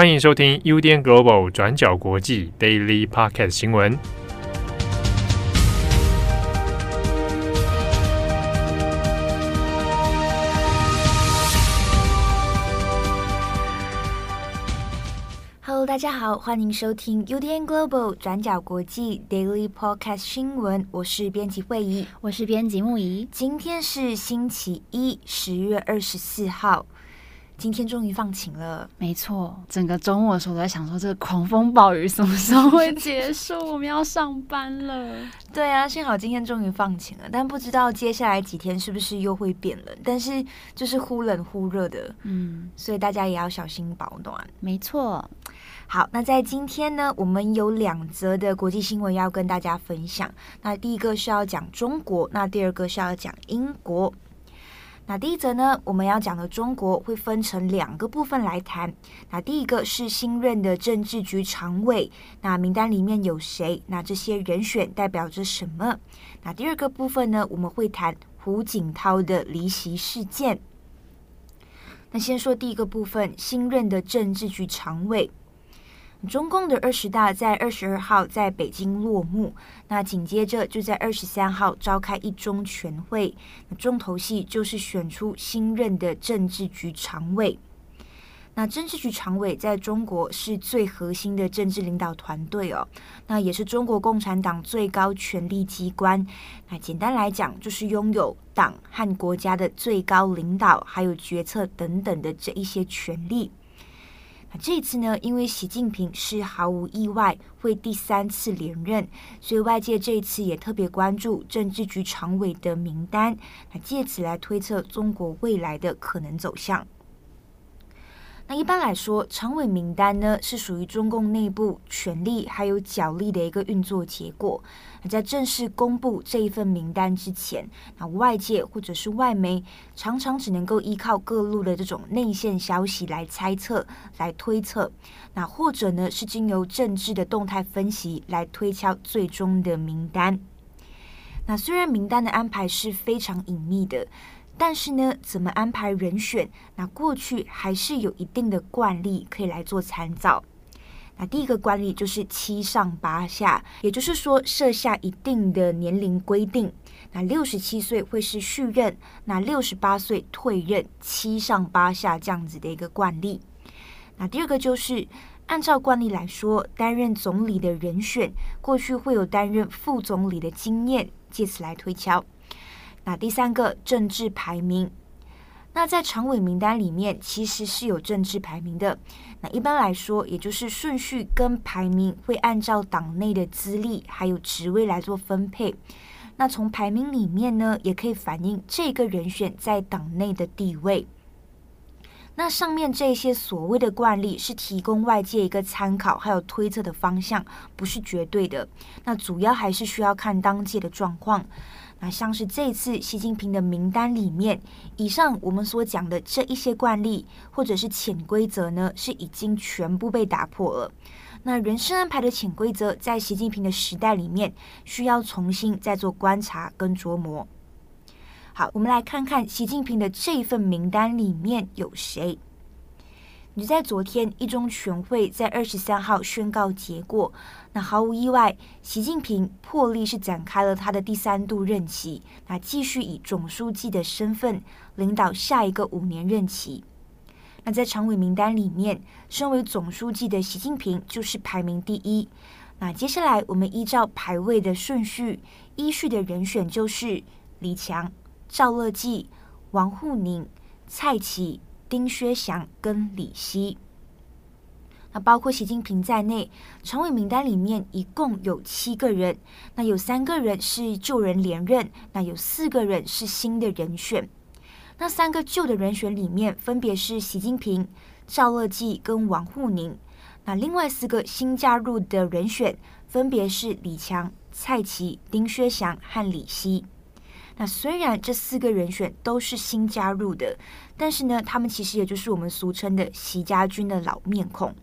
欢迎收听 UDN Global 转角国际 Daily Podcast 新闻。Hello，大家好，欢迎收听 UDN Global 转角国际 Daily Podcast 新闻。我是编辑惠仪，我是编辑木仪。今天是星期一，十月二十四号。今天终于放晴了，没错。整个周末的时候，都在想说，这个狂风暴雨什么时候会结束？我们要上班了。对啊，幸好今天终于放晴了，但不知道接下来几天是不是又会变冷。但是就是忽冷忽热的，嗯，所以大家也要小心保暖。没错。好，那在今天呢，我们有两则的国际新闻要跟大家分享。那第一个是要讲中国，那第二个是要讲英国。那第一则呢，我们要讲的中国会分成两个部分来谈。那第一个是新任的政治局常委，那名单里面有谁？那这些人选代表着什么？那第二个部分呢，我们会谈胡锦涛的离席事件。那先说第一个部分，新任的政治局常委。中共的二十大在二十二号在北京落幕，那紧接着就在二十三号召开一中全会，重头戏就是选出新任的政治局常委。那政治局常委在中国是最核心的政治领导团队哦，那也是中国共产党最高权力机关。那简单来讲，就是拥有党和国家的最高领导，还有决策等等的这一些权力。那这次呢，因为习近平是毫无意外会第三次连任，所以外界这一次也特别关注政治局常委的名单，那借此来推测中国未来的可能走向。那一般来说，常委名单呢是属于中共内部权力还有角力的一个运作结果。那在正式公布这一份名单之前，那外界或者是外媒常常只能够依靠各路的这种内线消息来猜测、来推测。那或者呢是经由政治的动态分析来推敲最终的名单。那虽然名单的安排是非常隐秘的。但是呢，怎么安排人选？那过去还是有一定的惯例可以来做参照。那第一个惯例就是七上八下，也就是说设下一定的年龄规定。那六十七岁会是续任，那六十八岁退任，七上八下这样子的一个惯例。那第二个就是按照惯例来说，担任总理的人选过去会有担任副总理的经验，借此来推敲。那第三个政治排名，那在常委名单里面其实是有政治排名的。那一般来说，也就是顺序跟排名会按照党内的资历还有职位来做分配。那从排名里面呢，也可以反映这个人选在党内的地位。那上面这些所谓的惯例是提供外界一个参考还有推测的方向，不是绝对的。那主要还是需要看当届的状况。那像是这次习近平的名单里面，以上我们所讲的这一些惯例或者是潜规则呢，是已经全部被打破了。那人事安排的潜规则，在习近平的时代里面，需要重新再做观察跟琢磨。好，我们来看看习近平的这份名单里面有谁。你在昨天一中全会在二十三号宣告结果，那毫无意外，习近平破例是展开了他的第三度任期，那继续以总书记的身份领导下一个五年任期。那在常委名单里面，身为总书记的习近平就是排名第一。那接下来我们依照排位的顺序，依序的人选就是李强、赵乐际、王沪宁、蔡奇。丁薛祥跟李希，那包括习近平在内，常委名单里面一共有七个人，那有三个人是旧人连任，那有四个人是新的人选。那三个旧的人选里面，分别是习近平、赵乐际跟王沪宁。那另外四个新加入的人选，分别是李强、蔡奇、丁薛祥和李希。那虽然这四个人选都是新加入的，但是呢，他们其实也就是我们俗称的“习家军”的老面孔。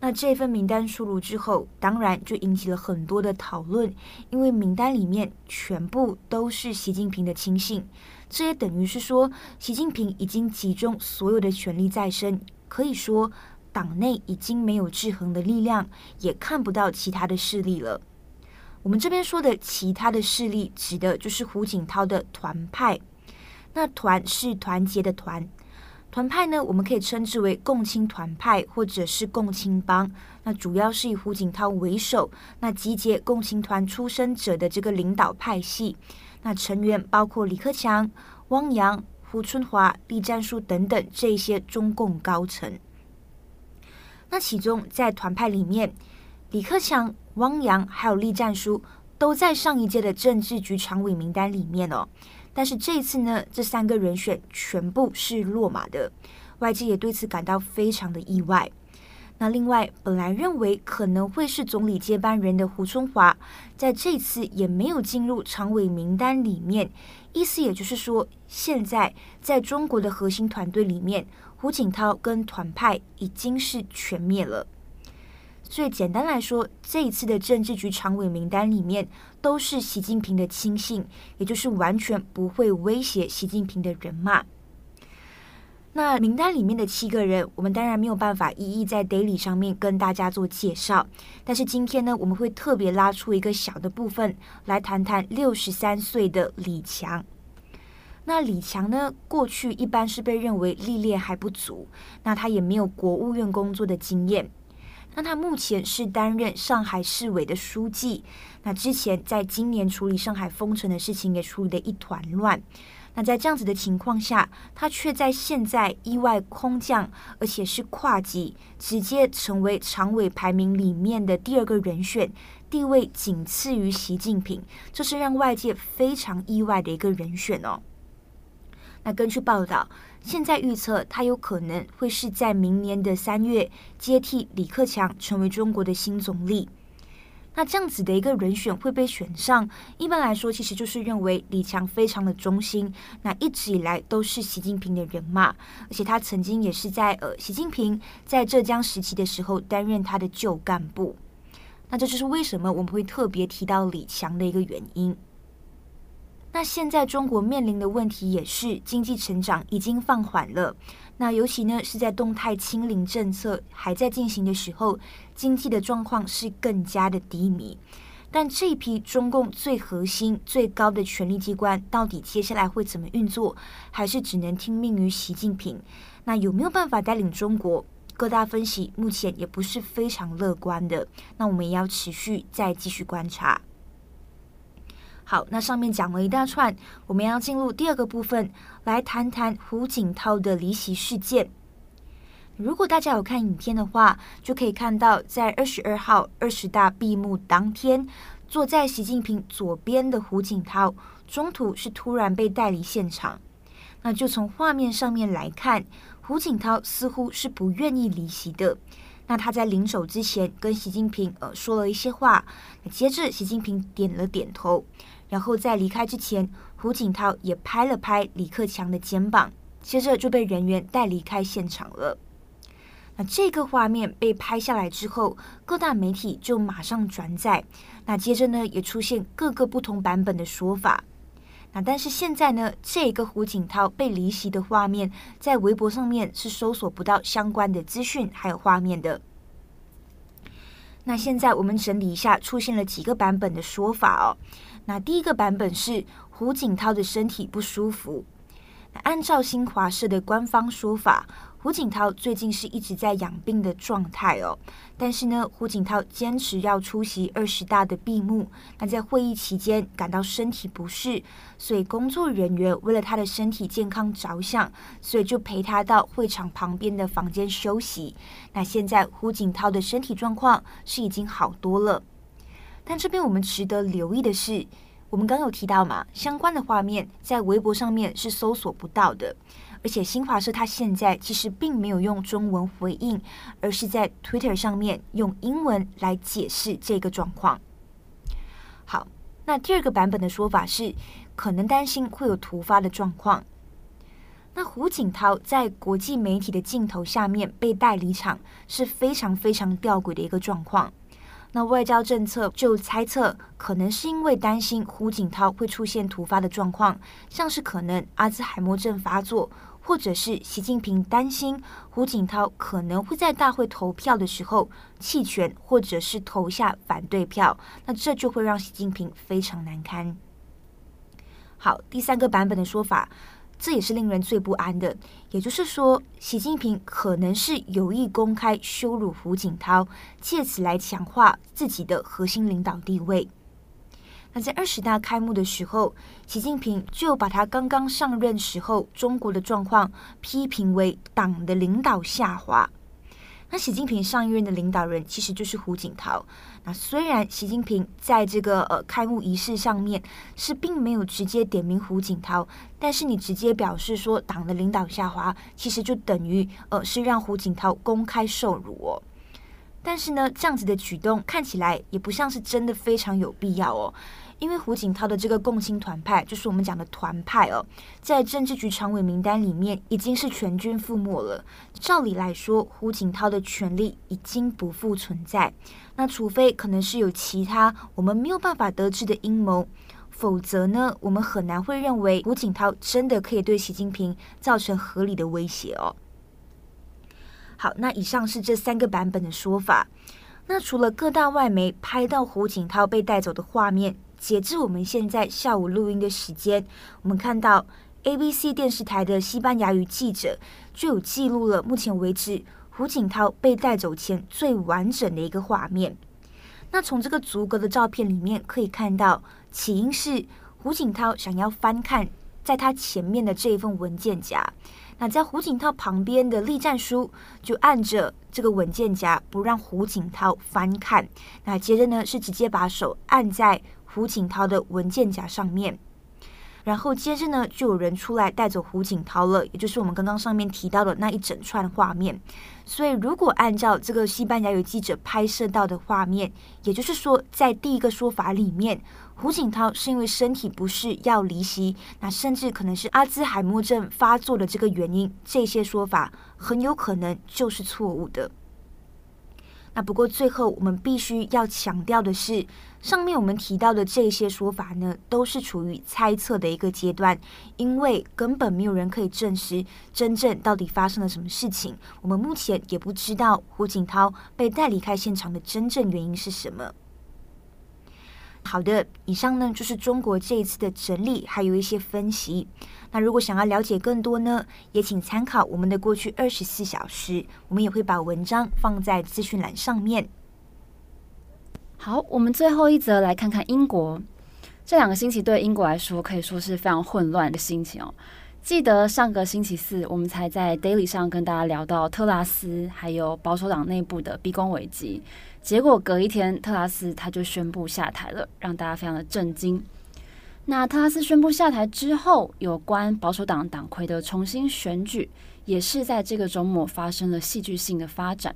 那这份名单出炉之后，当然就引起了很多的讨论，因为名单里面全部都是习近平的亲信，这也等于是说，习近平已经集中所有的权力在身，可以说党内已经没有制衡的力量，也看不到其他的势力了。我们这边说的其他的势力，指的就是胡锦涛的团派。那团是团结的团，团派呢，我们可以称之为共青团派或者是共青帮。那主要是以胡锦涛为首，那集结共青团出身者的这个领导派系。那成员包括李克强、汪洋、胡春华、栗战书等等这些中共高层。那其中在团派里面，李克强、汪洋还有栗战书都在上一届的政治局常委名单里面哦。但是这一次呢，这三个人选全部是落马的，外界也对此感到非常的意外。那另外，本来认为可能会是总理接班人的胡春华，在这次也没有进入常委名单里面，意思也就是说，现在在中国的核心团队里面，胡锦涛跟团派已经是全灭了。所以简单来说，这一次的政治局常委名单里面都是习近平的亲信，也就是完全不会威胁习近平的人嘛。那名单里面的七个人，我们当然没有办法一一在 Daily 上面跟大家做介绍，但是今天呢，我们会特别拉出一个小的部分来谈谈六十三岁的李强。那李强呢，过去一般是被认为历练还不足，那他也没有国务院工作的经验。那他目前是担任上海市委的书记。那之前在今年处理上海封城的事情，也处理得一团乱。那在这样子的情况下，他却在现在意外空降，而且是跨级，直接成为常委排名里面的第二个人选，地位仅次于习近平，这是让外界非常意外的一个人选哦。那根据报道，现在预测他有可能会是在明年的三月接替李克强成为中国的新总理。那这样子的一个人选会被选上，一般来说其实就是认为李强非常的忠心，那一直以来都是习近平的人马，而且他曾经也是在呃习近平在浙江时期的时候担任他的旧干部。那这就是为什么我们会特别提到李强的一个原因。那现在中国面临的问题也是经济成长已经放缓了，那尤其呢是在动态清零政策还在进行的时候，经济的状况是更加的低迷。但这一批中共最核心、最高的权力机关到底接下来会怎么运作，还是只能听命于习近平？那有没有办法带领中国？各大分析目前也不是非常乐观的。那我们也要持续再继续观察。好，那上面讲了一大串，我们要进入第二个部分，来谈谈胡锦涛的离席事件。如果大家有看影片的话，就可以看到，在二十二号二十大闭幕当天，坐在习近平左边的胡锦涛，中途是突然被带离现场。那就从画面上面来看，胡锦涛似乎是不愿意离席的。那他在临走之前跟习近平呃说了一些话，接着习近平点了点头。然后在离开之前，胡锦涛也拍了拍李克强的肩膀，接着就被人员带离开现场了。那这个画面被拍下来之后，各大媒体就马上转载。那接着呢，也出现各个不同版本的说法。那但是现在呢，这个胡锦涛被离席的画面，在微博上面是搜索不到相关的资讯还有画面的。那现在我们整理一下，出现了几个版本的说法哦。那第一个版本是胡锦涛的身体不舒服。那按照新华社的官方说法，胡锦涛最近是一直在养病的状态哦。但是呢，胡锦涛坚持要出席二十大的闭幕。那在会议期间感到身体不适，所以工作人员为了他的身体健康着想，所以就陪他到会场旁边的房间休息。那现在胡锦涛的身体状况是已经好多了。但这边我们值得留意的是，我们刚有提到嘛，相关的画面在微博上面是搜索不到的，而且新华社它现在其实并没有用中文回应，而是在 Twitter 上面用英文来解释这个状况。好，那第二个版本的说法是，可能担心会有突发的状况。那胡锦涛在国际媒体的镜头下面被带离场，是非常非常吊诡的一个状况。那外交政策就猜测，可能是因为担心胡锦涛会出现突发的状况，像是可能阿兹海默症发作，或者是习近平担心胡锦涛可能会在大会投票的时候弃权，或者是投下反对票，那这就会让习近平非常难堪。好，第三个版本的说法，这也是令人最不安的，也就是说，习近平可能是有意公开羞辱胡锦涛，借此来强化自己的核心领导地位。那在二十大开幕的时候，习近平就把他刚刚上任时候中国的状况批评为党的领导下滑。那习近平上一任的领导人其实就是胡锦涛。那虽然习近平在这个呃开幕仪式上面是并没有直接点名胡锦涛，但是你直接表示说党的领导下滑，其实就等于呃是让胡锦涛公开受辱哦。但是呢，这样子的举动看起来也不像是真的非常有必要哦。因为胡锦涛的这个共青团派，就是我们讲的团派哦，在政治局常委名单里面已经是全军覆没了。照理来说，胡锦涛的权力已经不复存在。那除非可能是有其他我们没有办法得知的阴谋，否则呢，我们很难会认为胡锦涛真的可以对习近平造成合理的威胁哦。好，那以上是这三个版本的说法。那除了各大外媒拍到胡锦涛被带走的画面，截至我们现在下午录音的时间，我们看到 ABC 电视台的西班牙语记者就有记录了目前为止胡锦涛被带走前最完整的一个画面。那从这个逐格的照片里面可以看到，起因是胡锦涛想要翻看在他前面的这一份文件夹。那在胡锦涛旁边的栗战书就按着这个文件夹，不让胡锦涛翻看。那接着呢，是直接把手按在。胡锦涛的文件夹上面，然后接着呢，就有人出来带走胡锦涛了，也就是我们刚刚上面提到的那一整串画面。所以，如果按照这个西班牙语记者拍摄到的画面，也就是说，在第一个说法里面，胡锦涛是因为身体不适要离席，那甚至可能是阿兹海默症发作的这个原因，这些说法很有可能就是错误的。那不过最后我们必须要强调的是，上面我们提到的这些说法呢，都是处于猜测的一个阶段，因为根本没有人可以证实真正到底发生了什么事情。我们目前也不知道胡锦涛被带离开现场的真正原因是什么。好的，以上呢就是中国这一次的整理，还有一些分析。那如果想要了解更多呢，也请参考我们的过去二十四小时，我们也会把文章放在资讯栏上面。好，我们最后一则来看看英国。这两个星期对英国来说可以说是非常混乱的心情哦。记得上个星期四，我们才在 Daily 上跟大家聊到特拉斯还有保守党内部的逼宫危机。结果隔一天，特拉斯他就宣布下台了，让大家非常的震惊。那特拉斯宣布下台之后，有关保守党党魁的重新选举，也是在这个周末发生了戏剧性的发展。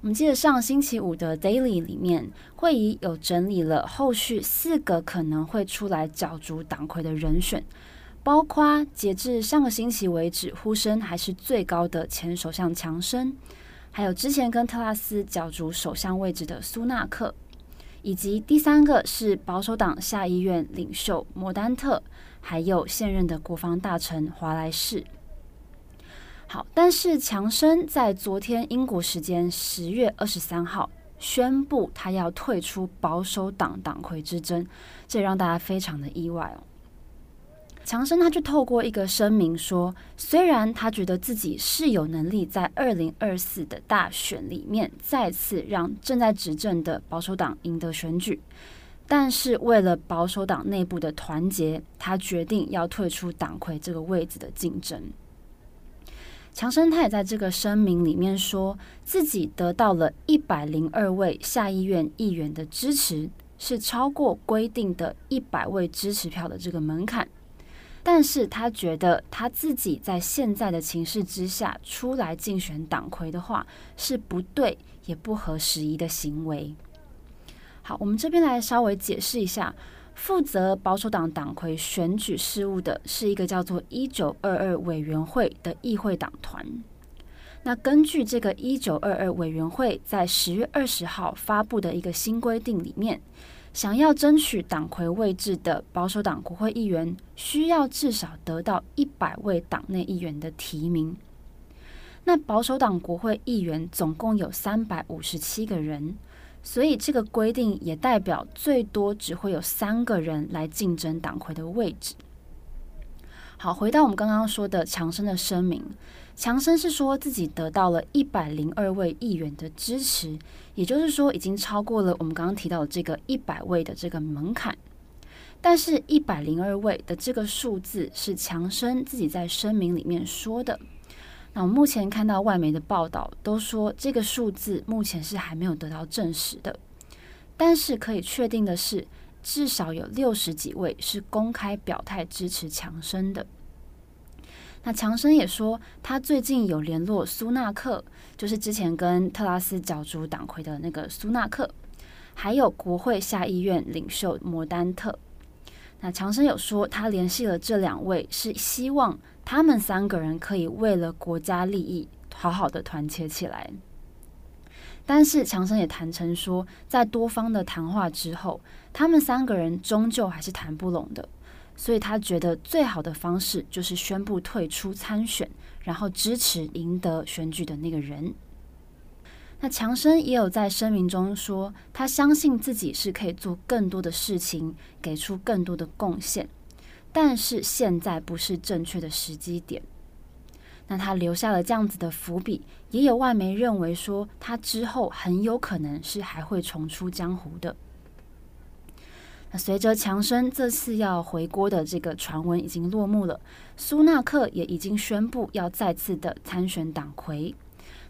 我们记得上星期五的 Daily 里面，会议有整理了后续四个可能会出来角逐党魁的人选，包括截至上个星期为止呼声还是最高的前首相强生。还有之前跟特拉斯角逐首相位置的苏纳克，以及第三个是保守党下议院领袖莫丹特，还有现任的国防大臣华莱士。好，但是强生在昨天英国时间十月二十三号宣布他要退出保守党党魁之争，这让大家非常的意外哦。强生他就透过一个声明说，虽然他觉得自己是有能力在二零二四的大选里面再次让正在执政的保守党赢得选举，但是为了保守党内部的团结，他决定要退出党魁这个位置的竞争。强生他也在这个声明里面说自己得到了一百零二位下议院议员的支持，是超过规定的一百位支持票的这个门槛。但是他觉得他自己在现在的情势之下出来竞选党魁的话是不对也不合时宜的行为。好，我们这边来稍微解释一下，负责保守党党魁选举事务的是一个叫做“一九二二委员会”的议会党团。那根据这个“一九二二委员会”在十月二十号发布的一个新规定里面。想要争取党魁位置的保守党国会议员，需要至少得到一百位党内议员的提名。那保守党国会议员总共有三百五十七个人，所以这个规定也代表最多只会有三个人来竞争党魁的位置。好，回到我们刚刚说的强生的声明，强生是说自己得到了一百零二位议员的支持，也就是说已经超过了我们刚刚提到的这个一百位的这个门槛。但是，一百零二位的这个数字是强生自己在声明里面说的。那我目前看到外媒的报道都说，这个数字目前是还没有得到证实的。但是可以确定的是，至少有六十几位是公开表态支持强生的。那强生也说，他最近有联络苏纳克，就是之前跟特拉斯角逐党魁的那个苏纳克，还有国会下议院领袖摩丹特。那强生有说，他联系了这两位，是希望。他们三个人可以为了国家利益好好的团结起来，但是强生也坦诚说，在多方的谈话之后，他们三个人终究还是谈不拢的，所以他觉得最好的方式就是宣布退出参选，然后支持赢得选举的那个人。那强生也有在声明中说，他相信自己是可以做更多的事情，给出更多的贡献。但是现在不是正确的时机点。那他留下了这样子的伏笔，也有外媒认为说他之后很有可能是还会重出江湖的。那随着强生这次要回国的这个传闻已经落幕了，苏纳克也已经宣布要再次的参选党魁。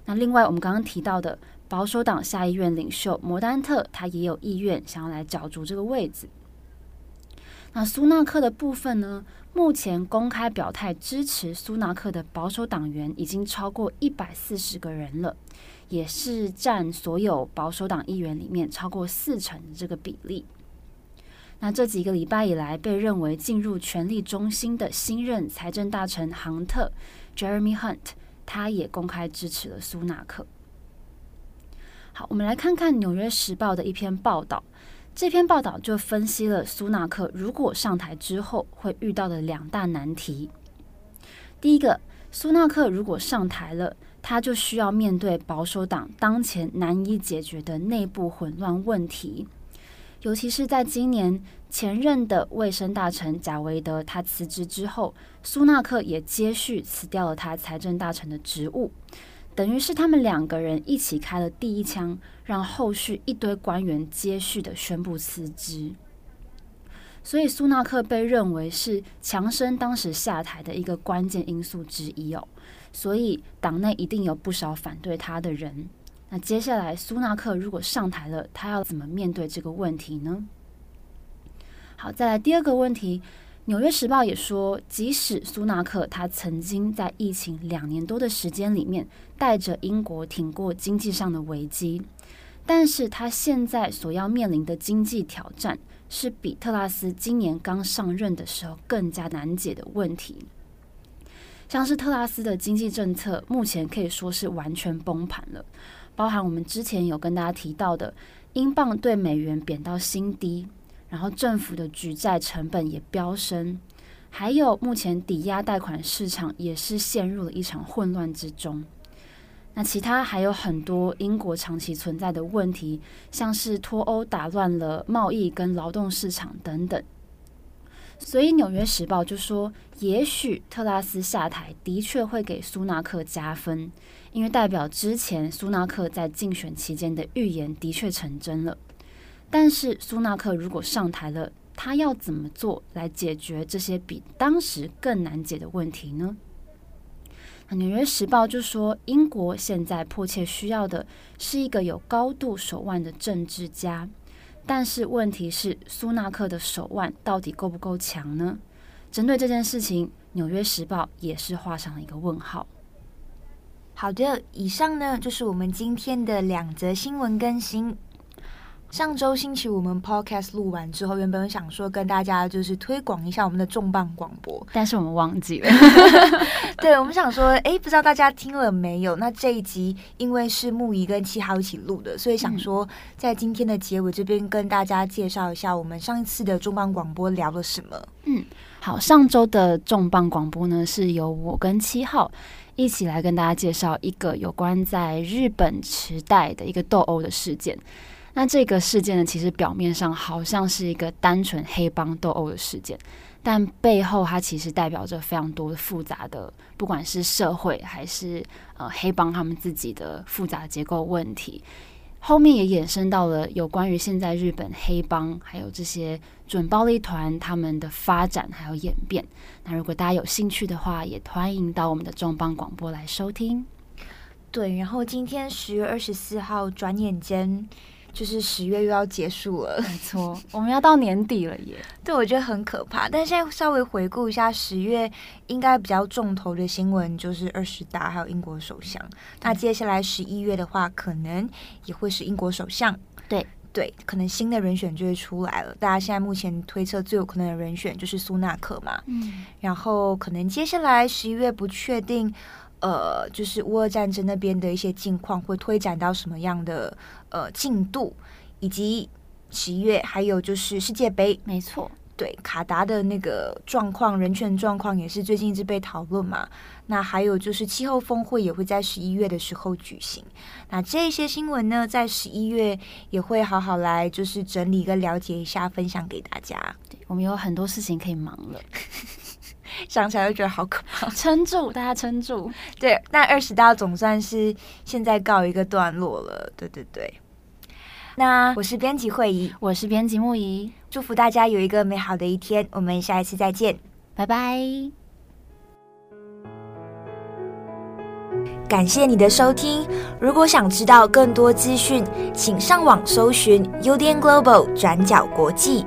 那另外我们刚刚提到的保守党下议院领袖摩丹特，他也有意愿想要来角逐这个位置。那苏纳克的部分呢？目前公开表态支持苏纳克的保守党员已经超过一百四十个人了，也是占所有保守党议员里面超过四成的这个比例。那这几个礼拜以来，被认为进入权力中心的新任财政大臣杭特 （Jeremy Hunt） 他也公开支持了苏纳克。好，我们来看看《纽约时报》的一篇报道。这篇报道就分析了苏纳克如果上台之后会遇到的两大难题。第一个，苏纳克如果上台了，他就需要面对保守党当前难以解决的内部混乱问题，尤其是在今年前任的卫生大臣贾维德他辞职之后，苏纳克也接续辞掉了他财政大臣的职务。等于是他们两个人一起开了第一枪，让后续一堆官员接续的宣布辞职。所以苏纳克被认为是强生当时下台的一个关键因素之一哦。所以党内一定有不少反对他的人。那接下来苏纳克如果上台了，他要怎么面对这个问题呢？好，再来第二个问题。《纽约时报》也说，即使苏纳克他曾经在疫情两年多的时间里面带着英国挺过经济上的危机，但是他现在所要面临的经济挑战是比特拉斯今年刚上任的时候更加难解的问题。像是特拉斯的经济政策目前可以说是完全崩盘了，包含我们之前有跟大家提到的，英镑对美元贬到新低。然后政府的举债成本也飙升，还有目前抵押贷款市场也是陷入了一场混乱之中。那其他还有很多英国长期存在的问题，像是脱欧打乱了贸易跟劳动市场等等。所以《纽约时报》就说，也许特拉斯下台的确会给苏纳克加分，因为代表之前苏纳克在竞选期间的预言的确成真了。但是苏纳克如果上台了，他要怎么做来解决这些比当时更难解的问题呢？《纽约时报》就说，英国现在迫切需要的是一个有高度手腕的政治家，但是问题是苏纳克的手腕到底够不够强呢？针对这件事情，《纽约时报》也是画上了一个问号。好的，以上呢就是我们今天的两则新闻更新。上周星期五我们 podcast 录完之后，原本想说跟大家就是推广一下我们的重磅广播，但是我们忘记了。对，我们想说，哎，不知道大家听了没有？那这一集因为是木仪跟七号一起录的，所以想说在今天的结尾这边跟大家介绍一下我们上一次的重磅广播聊了什么。嗯，好，上周的重磅广播呢，是由我跟七号一起来跟大家介绍一个有关在日本时代的一个斗殴的事件。那这个事件呢，其实表面上好像是一个单纯黑帮斗殴的事件，但背后它其实代表着非常多的复杂的，不管是社会还是呃黑帮他们自己的复杂结构问题。后面也衍生到了有关于现在日本黑帮还有这些准暴力团他们的发展还有演变。那如果大家有兴趣的话，也欢迎到我们的重磅广播来收听。对，然后今天十月二十四号，转眼间。就是十月又要结束了，没错，我们要到年底了耶。对，我觉得很可怕。但现在稍微回顾一下十月，应该比较重头的新闻就是二十大，还有英国首相。那接下来十一月的话，可能也会是英国首相。对对，可能新的人选就会出来了。大家现在目前推测最有可能的人选就是苏纳克嘛。嗯。然后可能接下来十一月不确定。呃，就是乌俄战争那边的一些近况会推展到什么样的呃进度，以及十一月还有就是世界杯，没错，对卡达的那个状况，人权状况也是最近一直被讨论嘛。那还有就是气候峰会也会在十一月的时候举行。那这些新闻呢，在十一月也会好好来就是整理跟了解一下，分享给大家。对，我们有很多事情可以忙了。想起来就觉得好可怕，撑住，大家撑住。对，那二十大总算是现在告一个段落了。对对对，那我是编辑会议，我是编辑木仪，祝福大家有一个美好的一天。我们下一次再见，拜拜。感谢你的收听。如果想知道更多资讯，请上网搜寻 UDN Global 转角国际。